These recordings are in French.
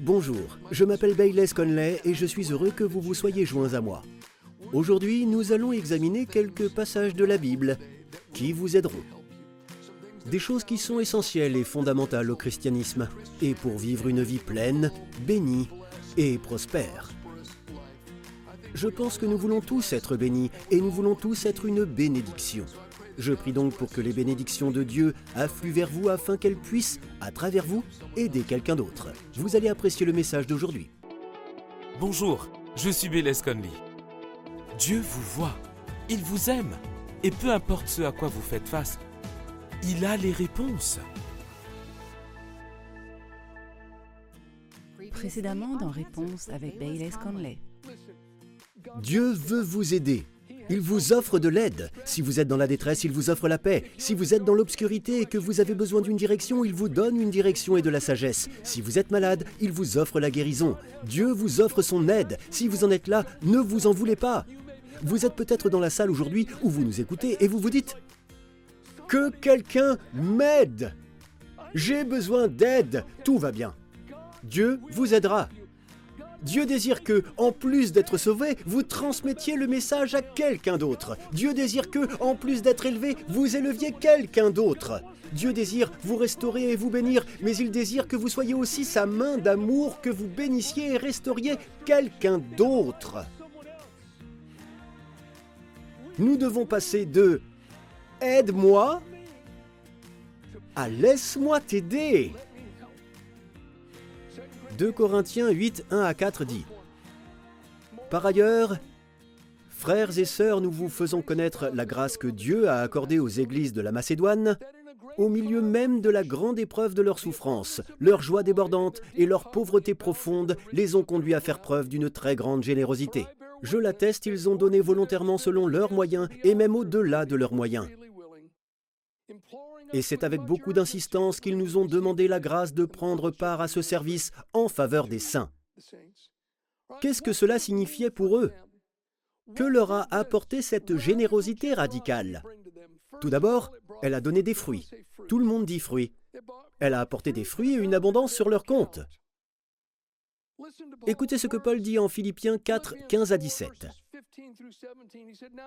Bonjour, je m'appelle Bayless Conley et je suis heureux que vous vous soyez joints à moi. Aujourd'hui, nous allons examiner quelques passages de la Bible qui vous aideront. Des choses qui sont essentielles et fondamentales au christianisme et pour vivre une vie pleine, bénie et prospère. Je pense que nous voulons tous être bénis et nous voulons tous être une bénédiction. Je prie donc pour que les bénédictions de Dieu affluent vers vous afin qu'elles puissent, à travers vous, aider quelqu'un d'autre. Vous allez apprécier le message d'aujourd'hui. Bonjour, je suis Bélez Conley. Dieu vous voit, il vous aime, et peu importe ce à quoi vous faites face, il a les réponses. Précédemment dans Réponse avec Bayless Conley. Dieu veut vous aider. Il vous offre de l'aide. Si vous êtes dans la détresse, il vous offre la paix. Si vous êtes dans l'obscurité et que vous avez besoin d'une direction, il vous donne une direction et de la sagesse. Si vous êtes malade, il vous offre la guérison. Dieu vous offre son aide. Si vous en êtes là, ne vous en voulez pas. Vous êtes peut-être dans la salle aujourd'hui où vous nous écoutez et vous vous dites ⁇ Que quelqu'un m'aide J'ai besoin d'aide, tout va bien. Dieu vous aidera. Dieu désire que, en plus d'être sauvé, vous transmettiez le message à quelqu'un d'autre. Dieu désire que, en plus d'être élevé, vous éleviez quelqu'un d'autre. Dieu désire vous restaurer et vous bénir, mais il désire que vous soyez aussi sa main d'amour, que vous bénissiez et restauriez quelqu'un d'autre. Nous devons passer de Aide-moi à Laisse-moi t'aider. 2 Corinthiens 8, 1 à 4 dit Par ailleurs, frères et sœurs, nous vous faisons connaître la grâce que Dieu a accordée aux églises de la Macédoine, au milieu même de la grande épreuve de leur souffrance, leur joie débordante et leur pauvreté profonde les ont conduits à faire preuve d'une très grande générosité. Je l'atteste, ils ont donné volontairement selon leurs moyens et même au-delà de leurs moyens. Et c'est avec beaucoup d'insistance qu'ils nous ont demandé la grâce de prendre part à ce service en faveur des saints. Qu'est-ce que cela signifiait pour eux? Que leur a apporté cette générosité radicale? Tout d'abord, elle a donné des fruits. Tout le monde dit fruits. Elle a apporté des fruits et une abondance sur leur compte. Écoutez ce que Paul dit en Philippiens 4, 15 à 17.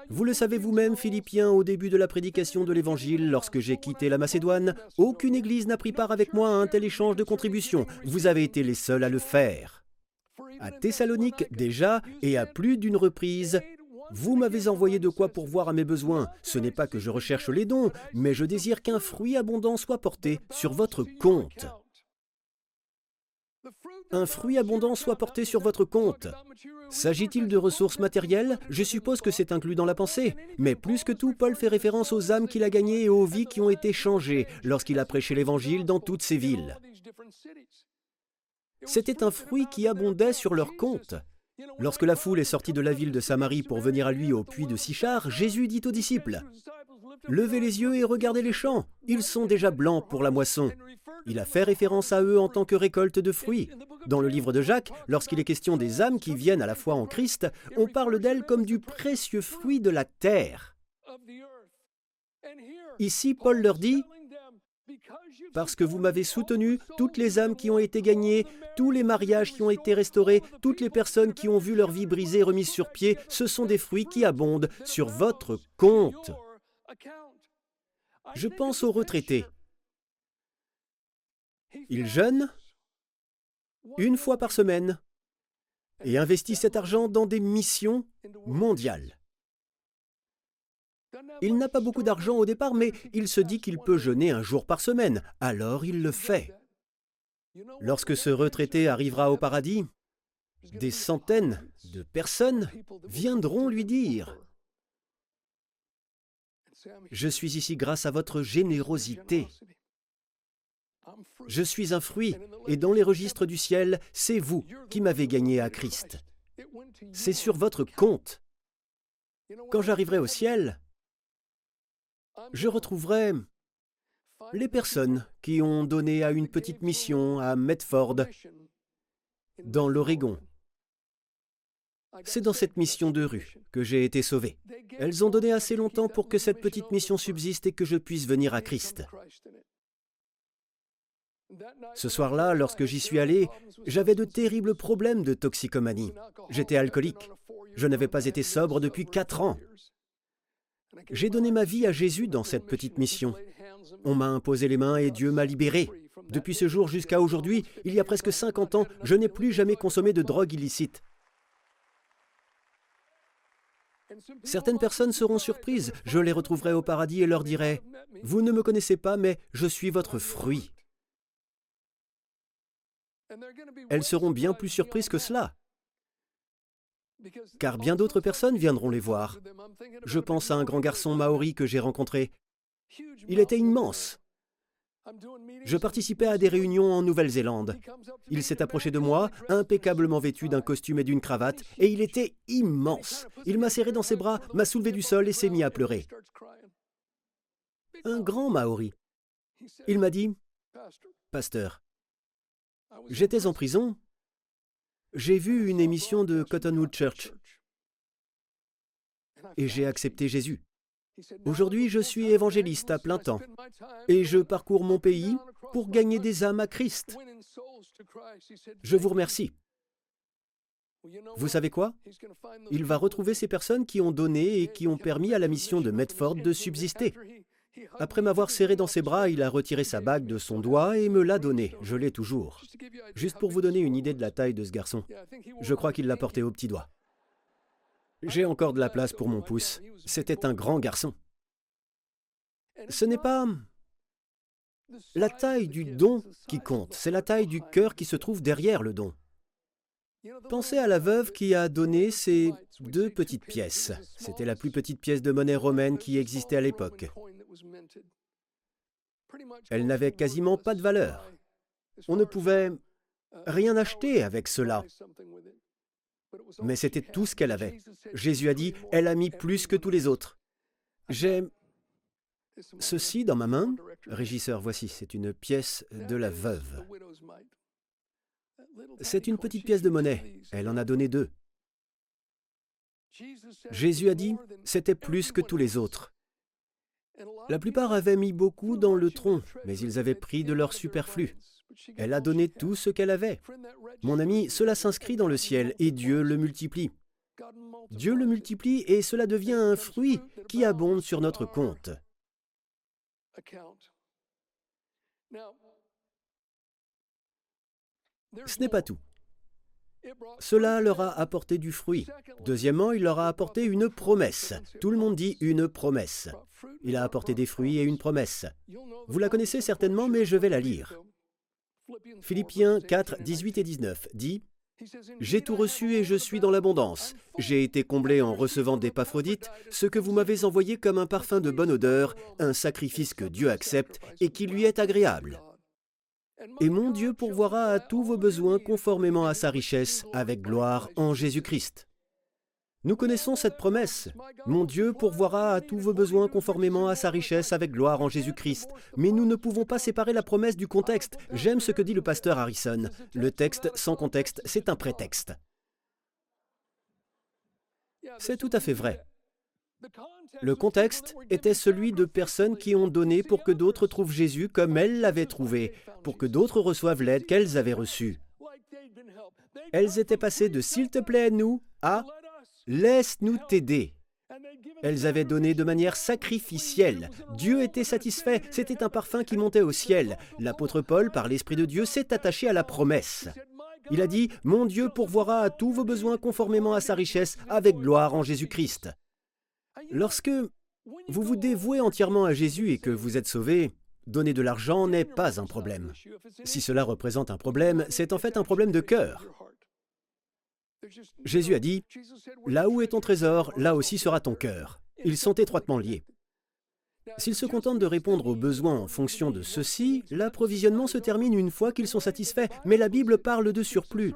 Vous le savez vous-même, Philippiens, au début de la prédication de l'Évangile, lorsque j'ai quitté la Macédoine, aucune Église n'a pris part avec moi à un tel échange de contributions. Vous avez été les seuls à le faire. À Thessalonique déjà, et à plus d'une reprise, vous m'avez envoyé de quoi pourvoir à mes besoins. Ce n'est pas que je recherche les dons, mais je désire qu'un fruit abondant soit porté sur votre compte un fruit abondant soit porté sur votre compte. S'agit-il de ressources matérielles? Je suppose que c'est inclus dans la pensée. Mais plus que tout, Paul fait référence aux âmes qu'il a gagnées et aux vies qui ont été changées lorsqu'il a prêché l'Évangile dans toutes ces villes. C'était un fruit qui abondait sur leur compte. Lorsque la foule est sortie de la ville de Samarie pour venir à lui au puits de Sichar, Jésus dit aux disciples Levez les yeux et regardez les champs, ils sont déjà blancs pour la moisson. Il a fait référence à eux en tant que récolte de fruits. Dans le livre de Jacques, lorsqu'il est question des âmes qui viennent à la foi en Christ, on parle d'elles comme du précieux fruit de la terre. Ici, Paul leur dit, parce que vous m'avez soutenu, toutes les âmes qui ont été gagnées, tous les mariages qui ont été restaurés, toutes les personnes qui ont vu leur vie brisée remise sur pied, ce sont des fruits qui abondent sur votre compte. Je pense aux retraités. Ils jeûnent une fois par semaine et investissent cet argent dans des missions mondiales. Il n'a pas beaucoup d'argent au départ, mais il se dit qu'il peut jeûner un jour par semaine, alors il le fait. Lorsque ce retraité arrivera au paradis, des centaines de personnes viendront lui dire Je suis ici grâce à votre générosité. Je suis un fruit, et dans les registres du ciel, c'est vous qui m'avez gagné à Christ. C'est sur votre compte. Quand j'arriverai au ciel, je retrouverai les personnes qui ont donné à une petite mission à Medford, dans l'Oregon. C'est dans cette mission de rue que j'ai été sauvé. Elles ont donné assez longtemps pour que cette petite mission subsiste et que je puisse venir à Christ. Ce soir-là, lorsque j'y suis allé, j'avais de terribles problèmes de toxicomanie. J'étais alcoolique. Je n'avais pas été sobre depuis quatre ans. J'ai donné ma vie à Jésus dans cette petite mission. On m'a imposé les mains et Dieu m'a libéré. Depuis ce jour jusqu'à aujourd'hui, il y a presque 50 ans, je n'ai plus jamais consommé de drogue illicite. Certaines personnes seront surprises. Je les retrouverai au paradis et leur dirai, Vous ne me connaissez pas, mais je suis votre fruit. Elles seront bien plus surprises que cela, car bien d'autres personnes viendront les voir. Je pense à un grand garçon maori que j'ai rencontré. Il était immense. Je participais à des réunions en Nouvelle-Zélande. Il s'est approché de moi, impeccablement vêtu d'un costume et d'une cravate, et il était immense. Il m'a serré dans ses bras, m'a soulevé du sol et s'est mis à pleurer. Un grand Maori. Il m'a dit, Pasteur, j'étais en prison. J'ai vu une émission de Cottonwood Church. et j'ai accepté Jésus. Aujourd'hui, je suis évangéliste à plein temps. et je parcours mon pays pour gagner des âmes à Christ. Je vous remercie. Vous savez quoi? Il va retrouver ces personnes qui ont donné et qui ont permis à la mission de Medford de subsister. Après m'avoir serré dans ses bras, il a retiré sa bague de son doigt et me l'a donnée. Je l'ai toujours. Juste pour vous donner une idée de la taille de ce garçon. Je crois qu'il l'a porté au petit doigt. J'ai encore de la place pour mon pouce. C'était un grand garçon. Ce n'est pas la taille du don qui compte, c'est la taille du cœur qui se trouve derrière le don. Pensez à la veuve qui a donné ces deux petites pièces. C'était la plus petite pièce de monnaie romaine qui existait à l'époque. Elle n'avait quasiment pas de valeur. On ne pouvait rien acheter avec cela. Mais c'était tout ce qu'elle avait. Jésus a dit, elle a mis plus que tous les autres. J'ai ceci dans ma main. Régisseur, voici, c'est une pièce de la veuve. C'est une petite pièce de monnaie. Elle en a donné deux. Jésus a dit, c'était plus que tous les autres. La plupart avaient mis beaucoup dans le tronc, mais ils avaient pris de leur superflu. Elle a donné tout ce qu'elle avait. Mon ami, cela s'inscrit dans le ciel et Dieu le multiplie. Dieu le multiplie et cela devient un fruit qui abonde sur notre compte. Ce n'est pas tout. Cela leur a apporté du fruit. Deuxièmement, il leur a apporté une promesse. Tout le monde dit une promesse. Il a apporté des fruits et une promesse. Vous la connaissez certainement, mais je vais la lire. Philippiens 4, 18 et 19 dit J'ai tout reçu et je suis dans l'abondance. J'ai été comblé en recevant d'Épaphrodite, ce que vous m'avez envoyé comme un parfum de bonne odeur, un sacrifice que Dieu accepte et qui lui est agréable. Et mon Dieu pourvoira à tous vos besoins conformément à sa richesse, avec gloire en Jésus-Christ. Nous connaissons cette promesse. Mon Dieu pourvoira à tous vos besoins conformément à sa richesse avec gloire en Jésus-Christ. Mais nous ne pouvons pas séparer la promesse du contexte. J'aime ce que dit le pasteur Harrison. Le texte sans contexte, c'est un prétexte. C'est tout à fait vrai. Le contexte était celui de personnes qui ont donné pour que d'autres trouvent Jésus comme elles l'avaient trouvé, pour que d'autres reçoivent l'aide qu'elles avaient reçue. Elles étaient passées de S'il te plaît, nous à Laisse-nous t'aider. Elles avaient donné de manière sacrificielle. Dieu était satisfait, c'était un parfum qui montait au ciel. L'apôtre Paul, par l'Esprit de Dieu, s'est attaché à la promesse. Il a dit, Mon Dieu pourvoira à tous vos besoins conformément à sa richesse, avec gloire en Jésus-Christ. Lorsque vous vous dévouez entièrement à Jésus et que vous êtes sauvé, donner de l'argent n'est pas un problème. Si cela représente un problème, c'est en fait un problème de cœur. Jésus a dit, Là où est ton trésor, là aussi sera ton cœur. Ils sont étroitement liés. S'ils se contentent de répondre aux besoins en fonction de ceci, l'approvisionnement se termine une fois qu'ils sont satisfaits, mais la Bible parle de surplus.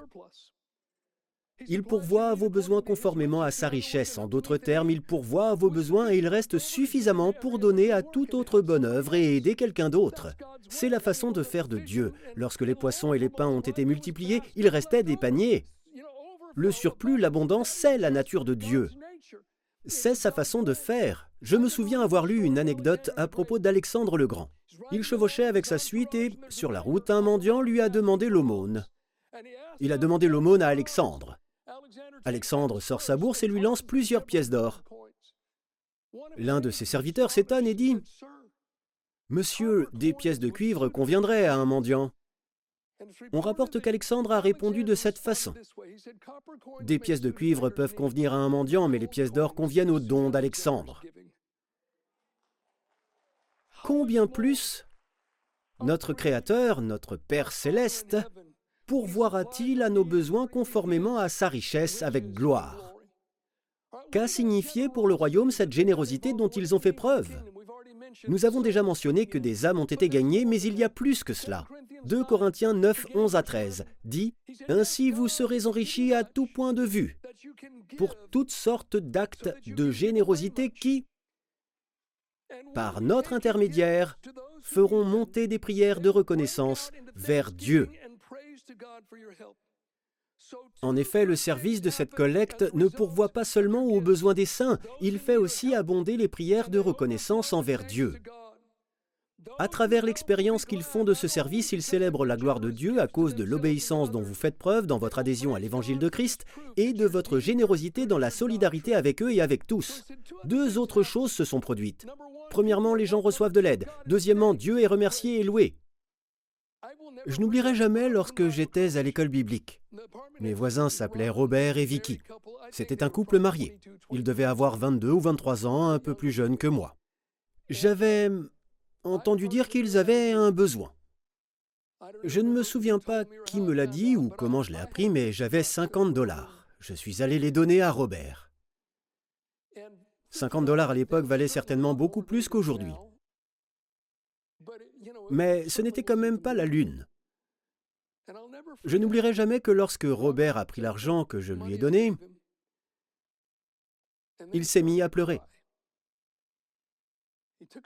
Il pourvoit à vos besoins conformément à sa richesse. En d'autres termes, il pourvoit à vos besoins et il reste suffisamment pour donner à toute autre bonne œuvre et aider quelqu'un d'autre. C'est la façon de faire de Dieu. Lorsque les poissons et les pains ont été multipliés, il restait des paniers. Le surplus, l'abondance, c'est la nature de Dieu. C'est sa façon de faire. Je me souviens avoir lu une anecdote à propos d'Alexandre le Grand. Il chevauchait avec sa suite et, sur la route, un mendiant lui a demandé l'aumône. Il a demandé l'aumône à Alexandre. Alexandre sort sa bourse et lui lance plusieurs pièces d'or. L'un de ses serviteurs s'étonne et dit Monsieur, des pièces de cuivre conviendraient à un mendiant. On rapporte qu'Alexandre a répondu de cette façon. Des pièces de cuivre peuvent convenir à un mendiant, mais les pièces d'or conviennent au don d'Alexandre. Combien plus notre Créateur, notre Père céleste, pourvoira-t-il à nos besoins conformément à sa richesse avec gloire? Qu'a signifié pour le royaume cette générosité dont ils ont fait preuve? Nous avons déjà mentionné que des âmes ont été gagnées, mais il y a plus que cela. 2 Corinthiens 9, 11 à 13 dit Ainsi vous serez enrichis à tout point de vue, pour toutes sortes d'actes de générosité qui, par notre intermédiaire, feront monter des prières de reconnaissance vers Dieu. En effet, le service de cette collecte ne pourvoit pas seulement aux besoins des saints, il fait aussi abonder les prières de reconnaissance envers Dieu. À travers l'expérience qu'ils font de ce service, ils célèbrent la gloire de Dieu à cause de l'obéissance dont vous faites preuve dans votre adhésion à l'évangile de Christ et de votre générosité dans la solidarité avec eux et avec tous. Deux autres choses se sont produites. Premièrement, les gens reçoivent de l'aide. Deuxièmement, Dieu est remercié et loué. Je n'oublierai jamais lorsque j'étais à l'école biblique. Mes voisins s'appelaient Robert et Vicky. C'était un couple marié. Ils devaient avoir 22 ou 23 ans, un peu plus jeunes que moi. J'avais entendu dire qu'ils avaient un besoin. Je ne me souviens pas qui me l'a dit ou comment je l'ai appris, mais j'avais 50 dollars. Je suis allé les donner à Robert. 50 dollars à l'époque valaient certainement beaucoup plus qu'aujourd'hui. Mais ce n'était quand même pas la lune. Je n'oublierai jamais que lorsque Robert a pris l'argent que je lui ai donné, il s'est mis à pleurer.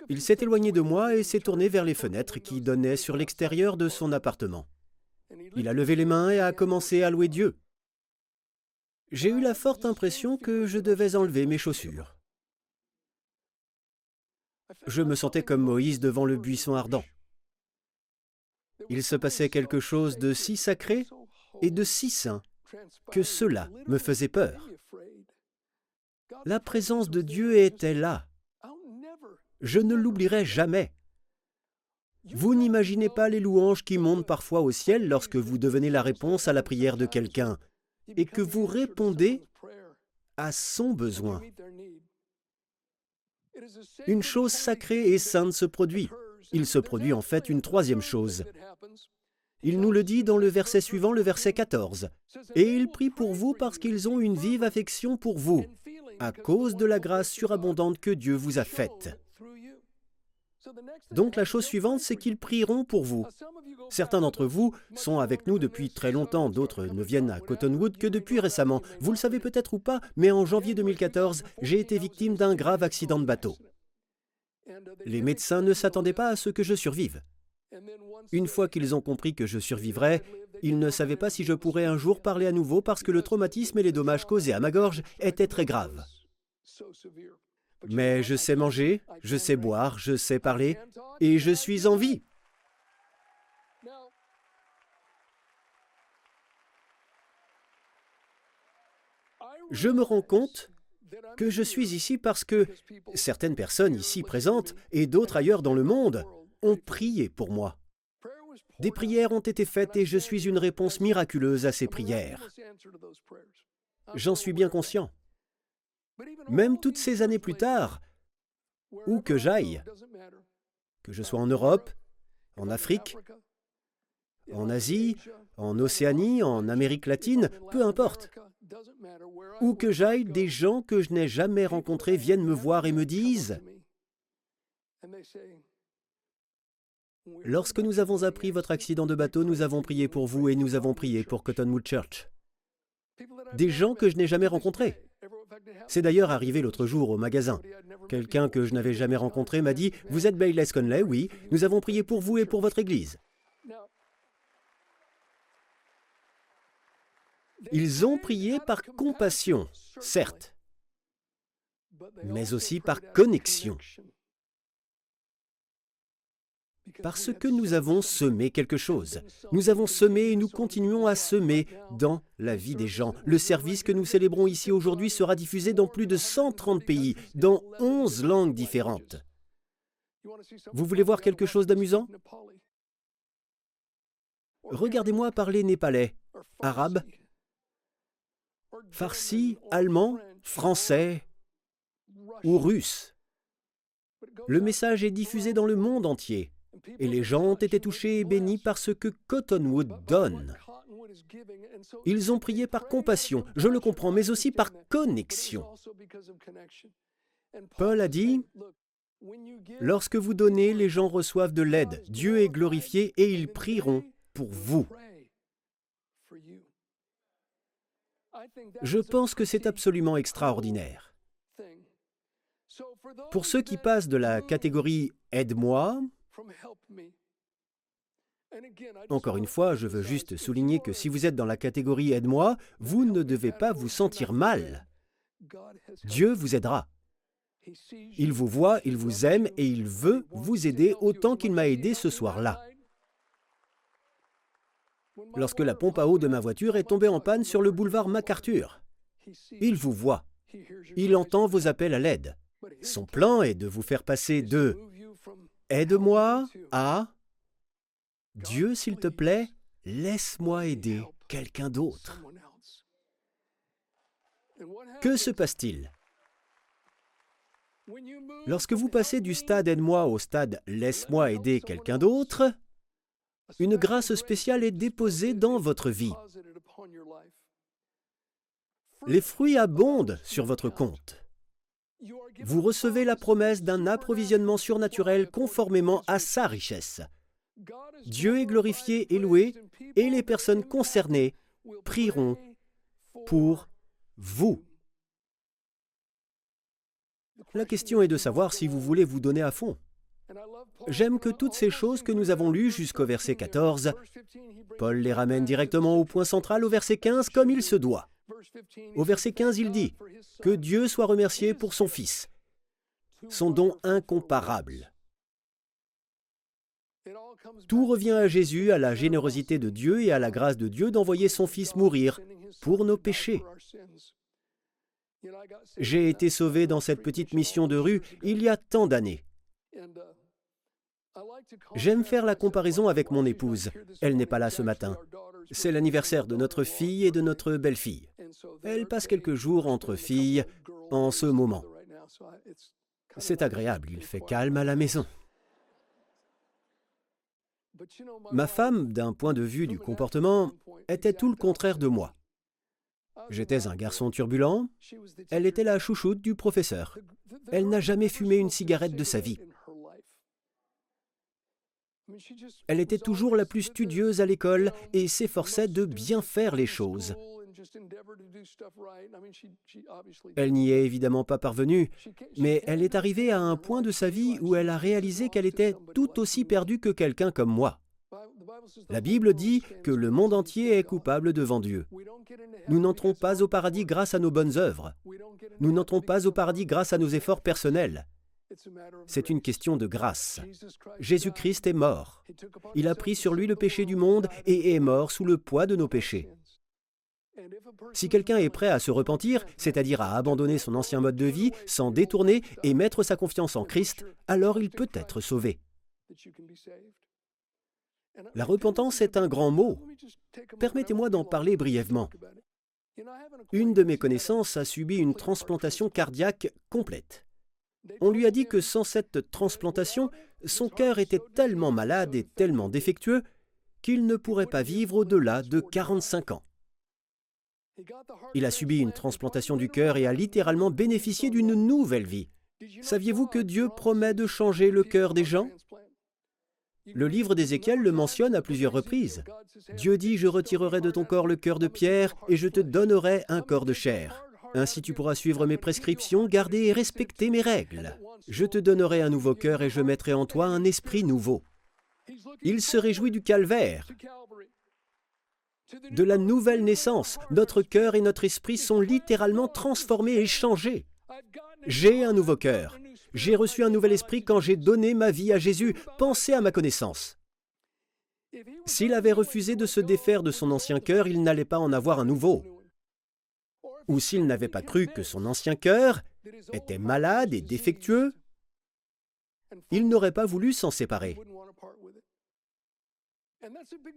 Il s'est éloigné de moi et s'est tourné vers les fenêtres qui donnaient sur l'extérieur de son appartement. Il a levé les mains et a commencé à louer Dieu. J'ai eu la forte impression que je devais enlever mes chaussures. Je me sentais comme Moïse devant le buisson ardent. Il se passait quelque chose de si sacré et de si saint que cela me faisait peur. La présence de Dieu était là. Je ne l'oublierai jamais. Vous n'imaginez pas les louanges qui montent parfois au ciel lorsque vous devenez la réponse à la prière de quelqu'un et que vous répondez à son besoin. Une chose sacrée et sainte se produit. Il se produit en fait une troisième chose. Il nous le dit dans le verset suivant, le verset 14. Et il prie pour vous parce qu'ils ont une vive affection pour vous, à cause de la grâce surabondante que Dieu vous a faite. Donc la chose suivante, c'est qu'ils prieront pour vous. Certains d'entre vous sont avec nous depuis très longtemps, d'autres ne viennent à Cottonwood que depuis récemment. Vous le savez peut-être ou pas, mais en janvier 2014, j'ai été victime d'un grave accident de bateau. Les médecins ne s'attendaient pas à ce que je survive. Une fois qu'ils ont compris que je survivrais, ils ne savaient pas si je pourrais un jour parler à nouveau parce que le traumatisme et les dommages causés à ma gorge étaient très graves. Mais je sais manger, je sais boire, je sais parler, et je suis en vie. Je me rends compte que je suis ici parce que certaines personnes ici présentes et d'autres ailleurs dans le monde ont prié pour moi. Des prières ont été faites et je suis une réponse miraculeuse à ces prières. J'en suis bien conscient. Même toutes ces années plus tard, où que j'aille, que je sois en Europe, en Afrique, en Asie, en Océanie, en Amérique latine, peu importe. Où que j'aille, des gens que je n'ai jamais rencontrés viennent me voir et me disent Lorsque nous avons appris votre accident de bateau, nous avons prié pour vous et nous avons prié pour Cottonwood Church. Des gens que je n'ai jamais rencontrés. C'est d'ailleurs arrivé l'autre jour au magasin. Quelqu'un que je n'avais jamais rencontré m'a dit Vous êtes Bayless Conley Oui, nous avons prié pour vous et pour votre église. Ils ont prié par compassion, certes. mais aussi par connexion. Parce que nous avons semé quelque chose. Nous avons semé et nous continuons à semer dans la vie des gens. Le service que nous célébrons ici aujourd'hui sera diffusé dans plus de 130 pays, dans 11 langues différentes. Vous voulez voir quelque chose d'amusant? Regardez-moi parler népalais, arabe, farsi, allemand, français ou russe. Le message est diffusé dans le monde entier et les gens ont été touchés et bénis par ce que Cottonwood donne. Ils ont prié par compassion, je le comprends, mais aussi par connexion. Paul a dit, Lorsque vous donnez, les gens reçoivent de l'aide, Dieu est glorifié et ils prieront pour vous. Je pense que c'est absolument extraordinaire. Pour ceux qui passent de la catégorie Aide-moi encore une fois, je veux juste souligner que si vous êtes dans la catégorie Aide-moi, vous ne devez pas vous sentir mal. Dieu vous aidera. Il vous voit, il vous aime et il veut vous aider autant qu'il m'a aidé ce soir-là. Lorsque la pompe à eau de ma voiture est tombée en panne sur le boulevard MacArthur, il vous voit. Il entend vos appels à l'aide. Son plan est de vous faire passer de Aide-moi à Dieu, s'il te plaît, laisse-moi aider quelqu'un d'autre. Que se passe-t-il? Lorsque vous passez du stade aide-moi au stade laisse-moi aider quelqu'un d'autre, une grâce spéciale est déposée dans votre vie. Les fruits abondent sur votre compte vous recevez la promesse d'un approvisionnement surnaturel conformément à sa richesse. Dieu est glorifié et loué, et les personnes concernées prieront pour vous. La question est de savoir si vous voulez vous donner à fond. J'aime que toutes ces choses que nous avons lues jusqu'au verset 14, Paul les ramène directement au point central au verset 15 comme il se doit. Au verset 15, il dit Que Dieu soit remercié pour son Fils, son don incomparable. Tout revient à Jésus, à la générosité de Dieu et à la grâce de Dieu d'envoyer son Fils mourir pour nos péchés. J'ai été sauvé dans cette petite mission de rue il y a tant d'années. J'aime faire la comparaison avec mon épouse. Elle n'est pas là ce matin. C'est l'anniversaire de notre fille et de notre belle-fille. Elle passe quelques jours entre filles en ce moment. C'est agréable, il fait calme à la maison. Ma femme, d'un point de vue du comportement, était tout le contraire de moi. J'étais un garçon turbulent, elle était la chouchoute du professeur. Elle n'a jamais fumé une cigarette de sa vie. Elle était toujours la plus studieuse à l'école et s'efforçait de bien faire les choses. Elle n'y est évidemment pas parvenue, mais elle est arrivée à un point de sa vie où elle a réalisé qu'elle était tout aussi perdue que quelqu'un comme moi. La Bible dit que le monde entier est coupable devant Dieu. Nous n'entrons pas au paradis grâce à nos bonnes œuvres. Nous n'entrons pas au paradis grâce à nos efforts personnels. C'est une question de grâce. Jésus-Christ est mort. Il a pris sur lui le péché du monde et est mort sous le poids de nos péchés. Si quelqu'un est prêt à se repentir, c'est-à-dire à abandonner son ancien mode de vie, s'en détourner et mettre sa confiance en Christ, alors il peut être sauvé. La repentance est un grand mot. Permettez-moi d'en parler brièvement. Une de mes connaissances a subi une transplantation cardiaque complète. On lui a dit que sans cette transplantation, son cœur était tellement malade et tellement défectueux qu'il ne pourrait pas vivre au-delà de 45 ans. Il a subi une transplantation du cœur et a littéralement bénéficié d'une nouvelle vie. Saviez-vous que Dieu promet de changer le cœur des gens? Le livre d'Ézéchiel le mentionne à plusieurs reprises. Dieu dit, je retirerai de ton corps le cœur de pierre et je te donnerai un corps de chair. Ainsi tu pourras suivre mes prescriptions, garder et respecter mes règles. Je te donnerai un nouveau cœur et je mettrai en toi un esprit nouveau. Il se réjouit du calvaire, de la nouvelle naissance. Notre cœur et notre esprit sont littéralement transformés et changés. J'ai un nouveau cœur. J'ai reçu un nouvel esprit quand j'ai donné ma vie à Jésus. Pensez à ma connaissance. S'il avait refusé de se défaire de son ancien cœur, il n'allait pas en avoir un nouveau. Ou s'il n'avait pas cru que son ancien cœur était malade et défectueux, il n'aurait pas voulu s'en séparer.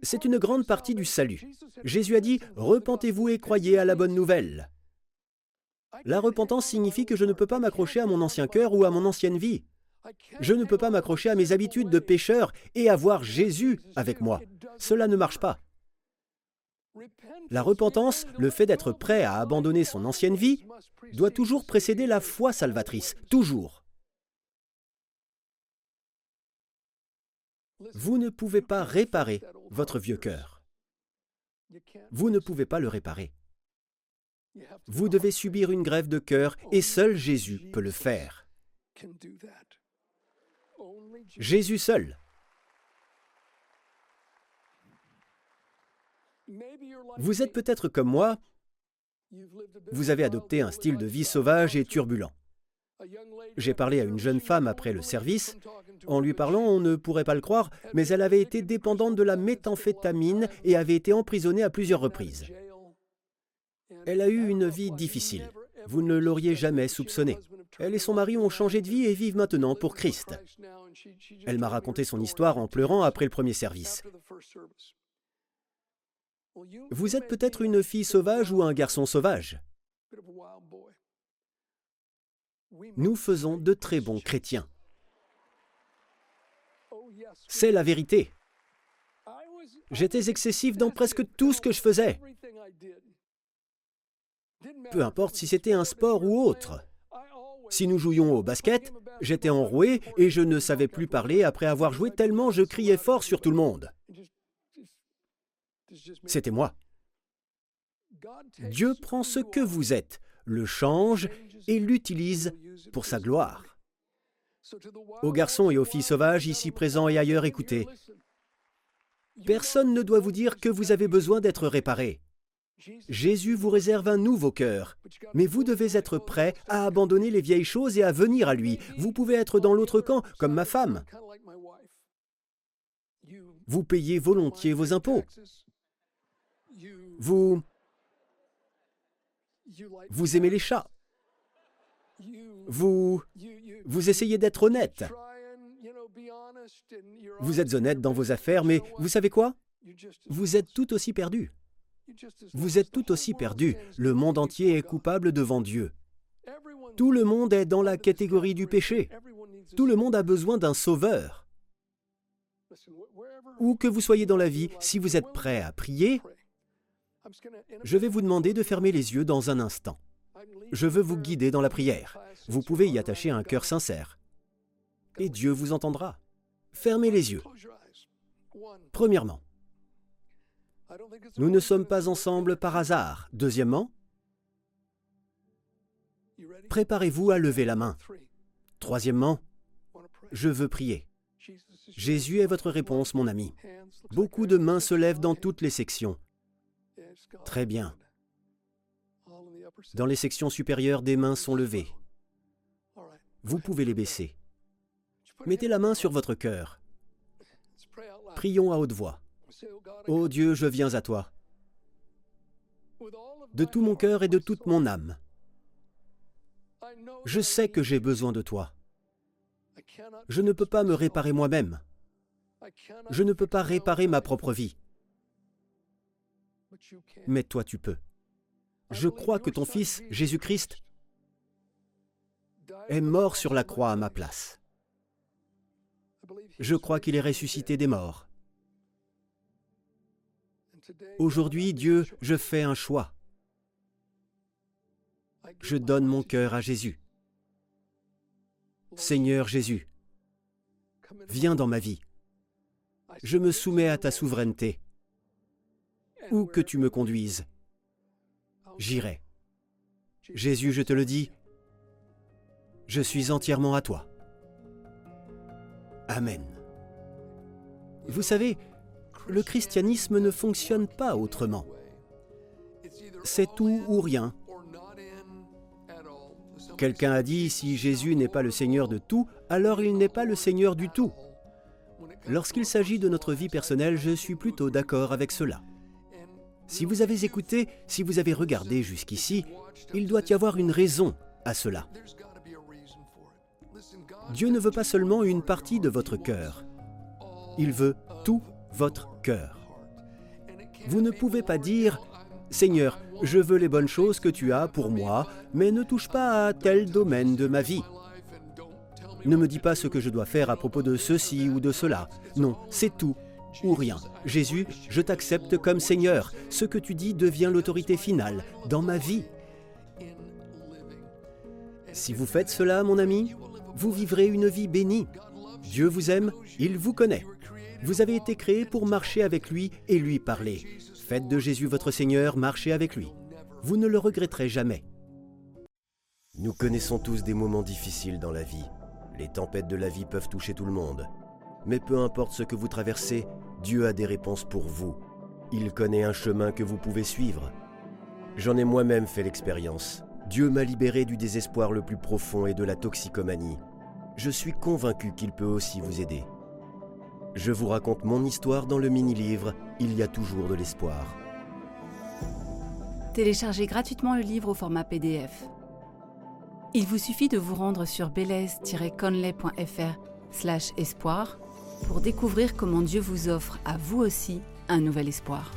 C'est une grande partie du salut. Jésus a dit, Repentez-vous et croyez à la bonne nouvelle. La repentance signifie que je ne peux pas m'accrocher à mon ancien cœur ou à mon ancienne vie. Je ne peux pas m'accrocher à mes habitudes de pécheur et avoir Jésus avec moi. Cela ne marche pas. La repentance, le fait d'être prêt à abandonner son ancienne vie, doit toujours précéder la foi salvatrice, toujours. Vous ne pouvez pas réparer votre vieux cœur. Vous ne pouvez pas le réparer. Vous devez subir une grève de cœur et seul Jésus peut le faire. Jésus seul. Vous êtes peut-être comme moi, vous avez adopté un style de vie sauvage et turbulent. J'ai parlé à une jeune femme après le service. En lui parlant, on ne pourrait pas le croire, mais elle avait été dépendante de la méthamphétamine et avait été emprisonnée à plusieurs reprises. Elle a eu une vie difficile. Vous ne l'auriez jamais soupçonné. Elle et son mari ont changé de vie et vivent maintenant pour Christ. Elle m'a raconté son histoire en pleurant après le premier service. Vous êtes peut-être une fille sauvage ou un garçon sauvage. Nous faisons de très bons chrétiens. C'est la vérité. J'étais excessif dans presque tout ce que je faisais. Peu importe si c'était un sport ou autre. Si nous jouions au basket, j'étais enroué et je ne savais plus parler après avoir joué tellement je criais fort sur tout le monde. C'était moi. Dieu prend ce que vous êtes, le change et l'utilise pour sa gloire. Aux garçons et aux filles sauvages ici présents et ailleurs, écoutez. Personne ne doit vous dire que vous avez besoin d'être réparé. Jésus vous réserve un nouveau cœur, mais vous devez être prêt à abandonner les vieilles choses et à venir à lui. Vous pouvez être dans l'autre camp, comme ma femme. Vous payez volontiers vos impôts. Vous... Vous aimez les chats. Vous... Vous essayez d'être honnête. Vous êtes honnête dans vos affaires, mais vous savez quoi? Vous êtes tout aussi perdu. Vous êtes tout aussi perdu. Le monde entier est coupable devant Dieu. Tout le monde est dans la catégorie du péché. Tout le monde a besoin d'un sauveur. Où que vous soyez dans la vie, si vous êtes prêt à prier, je vais vous demander de fermer les yeux dans un instant. Je veux vous guider dans la prière. Vous pouvez y attacher un cœur sincère. Et Dieu vous entendra. Fermez les yeux. Premièrement, nous ne sommes pas ensemble par hasard. Deuxièmement, préparez-vous à lever la main. Troisièmement, je veux prier. Jésus est votre réponse, mon ami. Beaucoup de mains se lèvent dans toutes les sections. Très bien. Dans les sections supérieures, des mains sont levées. Vous pouvez les baisser. Mettez la main sur votre cœur. Prions à haute voix. Ô Dieu, je viens à toi. De tout mon cœur et de toute mon âme. Je sais que j'ai besoin de toi. Je ne peux pas me réparer moi-même. Je ne peux pas réparer ma propre vie. Mais toi tu peux. Je crois que ton Fils, Jésus-Christ, est mort sur la croix à ma place. Je crois qu'il est ressuscité des morts. Aujourd'hui, Dieu, je fais un choix. Je donne mon cœur à Jésus. Seigneur Jésus, viens dans ma vie. Je me soumets à ta souveraineté. Où que tu me conduises, j'irai. Jésus, je te le dis, je suis entièrement à toi. Amen. Vous savez, le christianisme ne fonctionne pas autrement. C'est tout ou rien. Quelqu'un a dit, si Jésus n'est pas le Seigneur de tout, alors il n'est pas le Seigneur du tout. Lorsqu'il s'agit de notre vie personnelle, je suis plutôt d'accord avec cela. Si vous avez écouté, si vous avez regardé jusqu'ici, il doit y avoir une raison à cela. Dieu ne veut pas seulement une partie de votre cœur, il veut tout votre cœur. Vous ne pouvez pas dire Seigneur, je veux les bonnes choses que tu as pour moi, mais ne touche pas à tel domaine de ma vie. Ne me dis pas ce que je dois faire à propos de ceci ou de cela. Non, c'est tout ou rien. Jésus, je t'accepte comme Seigneur. Ce que tu dis devient l'autorité finale dans ma vie. Si vous faites cela, mon ami, vous vivrez une vie bénie. Dieu vous aime, il vous connaît. Vous avez été créé pour marcher avec lui et lui parler. Faites de Jésus votre Seigneur, marchez avec lui. Vous ne le regretterez jamais. Nous connaissons tous des moments difficiles dans la vie. Les tempêtes de la vie peuvent toucher tout le monde. Mais peu importe ce que vous traversez, Dieu a des réponses pour vous. Il connaît un chemin que vous pouvez suivre. J'en ai moi-même fait l'expérience. Dieu m'a libéré du désespoir le plus profond et de la toxicomanie. Je suis convaincu qu'il peut aussi vous aider. Je vous raconte mon histoire dans le mini-livre Il y a toujours de l'espoir. Téléchargez gratuitement le livre au format PDF. Il vous suffit de vous rendre sur belaise-conley.fr slash espoir pour découvrir comment Dieu vous offre à vous aussi un nouvel espoir.